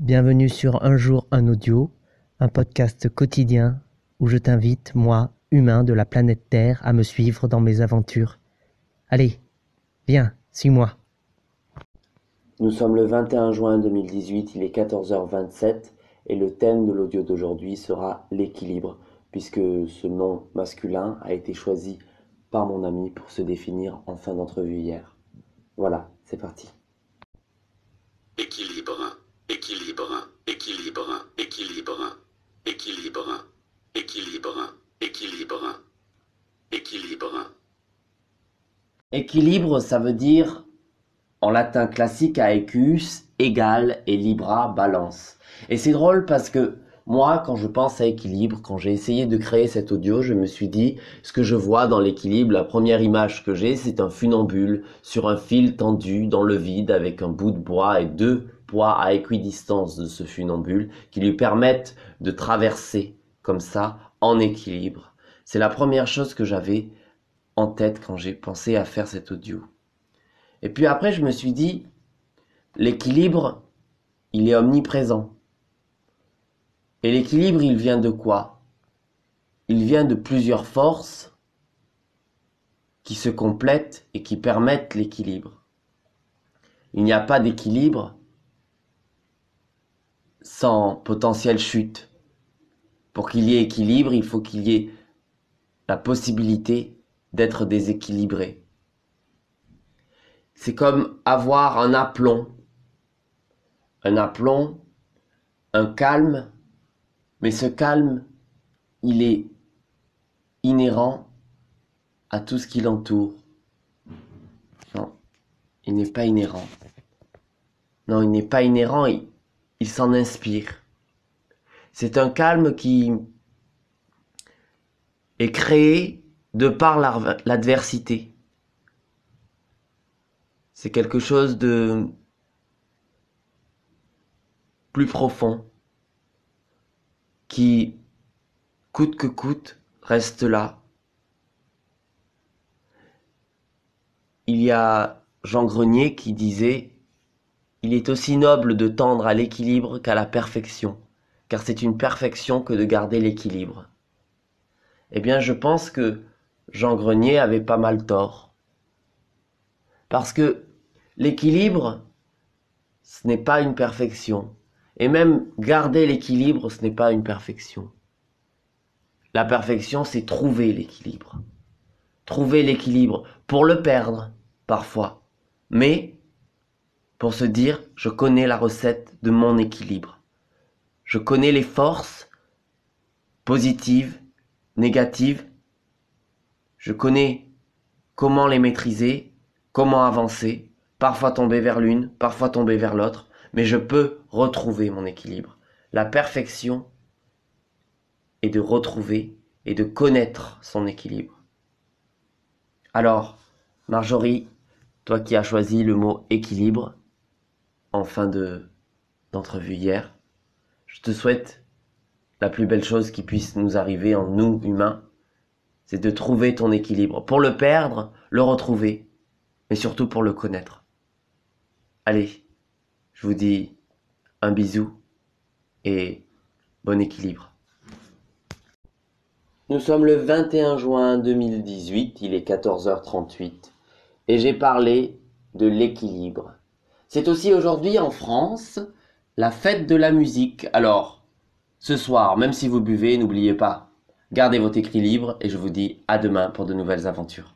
Bienvenue sur Un jour un audio, un podcast quotidien où je t'invite, moi, humain de la planète Terre, à me suivre dans mes aventures. Allez, viens, suis-moi. Nous sommes le 21 juin 2018, il est 14h27 et le thème de l'audio d'aujourd'hui sera l'équilibre, puisque ce nom masculin a été choisi par mon ami pour se définir en fin d'entrevue hier. Voilà, c'est parti. Équilibre, équilibre, équilibre, équilibre, équilibre, équilibre, équilibre, équilibre. Équilibre, ça veut dire en latin classique aequus, égal et libra, balance. Et c'est drôle parce que moi, quand je pense à équilibre, quand j'ai essayé de créer cet audio, je me suis dit, ce que je vois dans l'équilibre, la première image que j'ai, c'est un funambule sur un fil tendu dans le vide avec un bout de bois et deux poids à équidistance de ce funambule qui lui permettent de traverser comme ça en équilibre. C'est la première chose que j'avais en tête quand j'ai pensé à faire cet audio. Et puis après, je me suis dit, l'équilibre, il est omniprésent. Et l'équilibre, il vient de quoi? Il vient de plusieurs forces qui se complètent et qui permettent l'équilibre. Il n'y a pas d'équilibre sans potentielle chute. Pour qu'il y ait équilibre, il faut qu'il y ait la possibilité d'être déséquilibré. C'est comme avoir un aplomb. Un aplomb, un calme, mais ce calme, il est inhérent à tout ce qui l'entoure. Non, il n'est pas inhérent. Non, il n'est pas inhérent, il, s'en inspire. C'est un calme qui est créé de par l'adversité. C'est quelque chose de plus profond qui, coûte que coûte, reste là. Il y a Jean Grenier qui disait Il est aussi noble de tendre à l'équilibre qu'à la perfection, car c'est une perfection que de garder l'équilibre. Eh bien, je pense que Jean Grenier avait pas mal tort. Parce que l'équilibre, ce n'est pas une perfection. Et même garder l'équilibre, ce n'est pas une perfection. La perfection, c'est trouver l'équilibre. Trouver l'équilibre pour le perdre, parfois. Mais pour se dire, je connais la recette de mon équilibre. Je connais les forces positives, négatives. Je connais comment les maîtriser, comment avancer, parfois tomber vers l'une, parfois tomber vers l'autre mais je peux retrouver mon équilibre. La perfection est de retrouver et de connaître son équilibre. Alors, Marjorie, toi qui as choisi le mot équilibre en fin de d'entrevue hier, je te souhaite la plus belle chose qui puisse nous arriver en nous humains, c'est de trouver ton équilibre. Pour le perdre, le retrouver, mais surtout pour le connaître. Allez, je vous dis un bisou et bon équilibre. Nous sommes le 21 juin 2018, il est 14h38 et j'ai parlé de l'équilibre. C'est aussi aujourd'hui en France la fête de la musique. Alors, ce soir, même si vous buvez, n'oubliez pas, gardez votre équilibre et je vous dis à demain pour de nouvelles aventures.